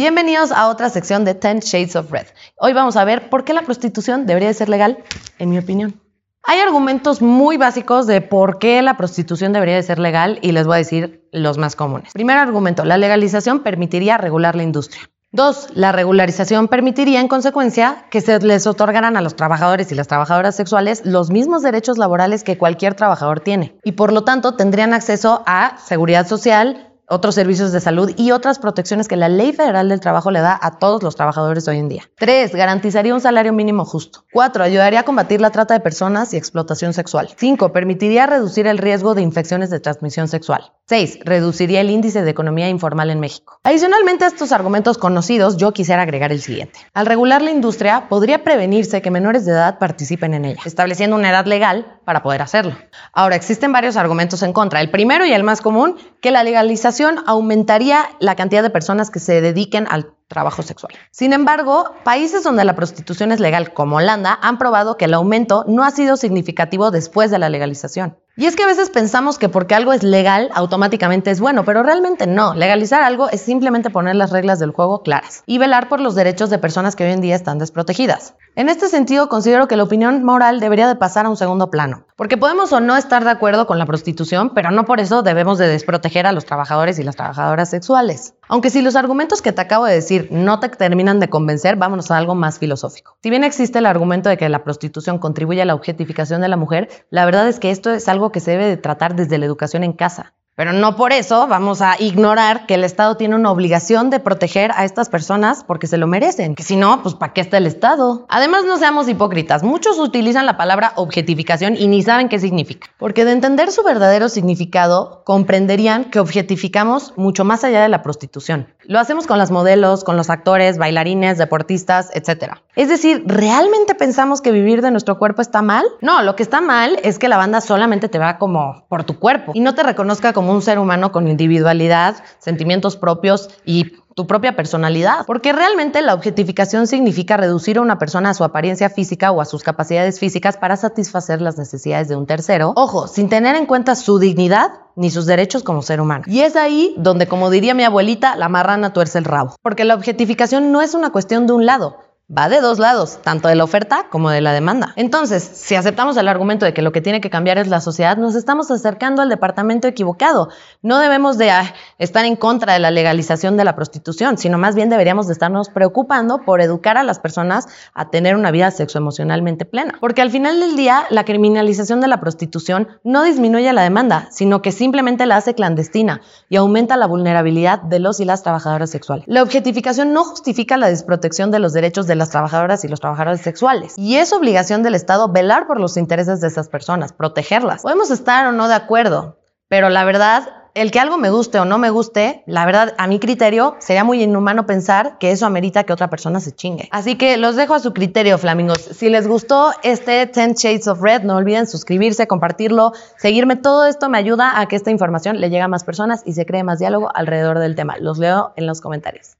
Bienvenidos a otra sección de 10 Shades of Red. Hoy vamos a ver por qué la prostitución debería de ser legal, en mi opinión. Hay argumentos muy básicos de por qué la prostitución debería de ser legal y les voy a decir los más comunes. Primer argumento, la legalización permitiría regular la industria. Dos, la regularización permitiría en consecuencia que se les otorgaran a los trabajadores y las trabajadoras sexuales los mismos derechos laborales que cualquier trabajador tiene y por lo tanto tendrían acceso a seguridad social, otros servicios de salud y otras protecciones que la Ley Federal del Trabajo le da a todos los trabajadores hoy en día. Tres, garantizaría un salario mínimo justo. Cuatro, ayudaría a combatir la trata de personas y explotación sexual. Cinco, permitiría reducir el riesgo de infecciones de transmisión sexual. Seis, reduciría el índice de economía informal en México. Adicionalmente a estos argumentos conocidos, yo quisiera agregar el siguiente. Al regular la industria, podría prevenirse que menores de edad participen en ella, estableciendo una edad legal para poder hacerlo. Ahora, existen varios argumentos en contra. El primero y el más común, que la legalización aumentaría la cantidad de personas que se dediquen al trabajo sexual. Sin embargo, países donde la prostitución es legal, como Holanda, han probado que el aumento no ha sido significativo después de la legalización. Y es que a veces pensamos que porque algo es legal, automáticamente es bueno, pero realmente no. Legalizar algo es simplemente poner las reglas del juego claras y velar por los derechos de personas que hoy en día están desprotegidas. En este sentido, considero que la opinión moral debería de pasar a un segundo plano, porque podemos o no estar de acuerdo con la prostitución, pero no por eso debemos de desproteger a los trabajadores y las trabajadoras sexuales. Aunque si los argumentos que te acabo de decir no te terminan de convencer, vámonos a algo más filosófico. Si bien existe el argumento de que la prostitución contribuye a la objetificación de la mujer, la verdad es que esto es algo que se debe de tratar desde la educación en casa. Pero no por eso vamos a ignorar que el Estado tiene una obligación de proteger a estas personas porque se lo merecen. Que si no, pues ¿para qué está el Estado? Además, no seamos hipócritas. Muchos utilizan la palabra objetificación y ni saben qué significa. Porque de entender su verdadero significado, comprenderían que objetificamos mucho más allá de la prostitución. Lo hacemos con las modelos, con los actores, bailarines, deportistas, etc. Es decir, ¿realmente pensamos que vivir de nuestro cuerpo está mal? No, lo que está mal es que la banda solamente te va como por tu cuerpo y no te reconozca un ser humano con individualidad, sentimientos propios y tu propia personalidad, porque realmente la objetificación significa reducir a una persona a su apariencia física o a sus capacidades físicas para satisfacer las necesidades de un tercero, ojo, sin tener en cuenta su dignidad ni sus derechos como ser humano. Y es ahí donde, como diría mi abuelita, la marrana tuerce el rabo, porque la objetificación no es una cuestión de un lado, va de dos lados, tanto de la oferta como de la demanda. Entonces, si aceptamos el argumento de que lo que tiene que cambiar es la sociedad, nos estamos acercando al departamento equivocado. No debemos de ah, estar en contra de la legalización de la prostitución, sino más bien deberíamos de estarnos preocupando por educar a las personas a tener una vida sexoemocionalmente plena. Porque al final del día, la criminalización de la prostitución no disminuye la demanda, sino que simplemente la hace clandestina y aumenta la vulnerabilidad de los y las trabajadoras sexuales. La objetificación no justifica la desprotección de los derechos de las trabajadoras y los trabajadores sexuales. Y es obligación del Estado velar por los intereses de esas personas, protegerlas. Podemos estar o no de acuerdo, pero la verdad el que algo me guste o no me guste, la verdad, a mi criterio, sería muy inhumano pensar que eso amerita que otra persona se chingue. Así que los dejo a su criterio, flamingos. Si les gustó este 10 Shades of Red, no olviden suscribirse, compartirlo, seguirme. Todo esto me ayuda a que esta información le llegue a más personas y se cree más diálogo alrededor del tema. Los leo en los comentarios.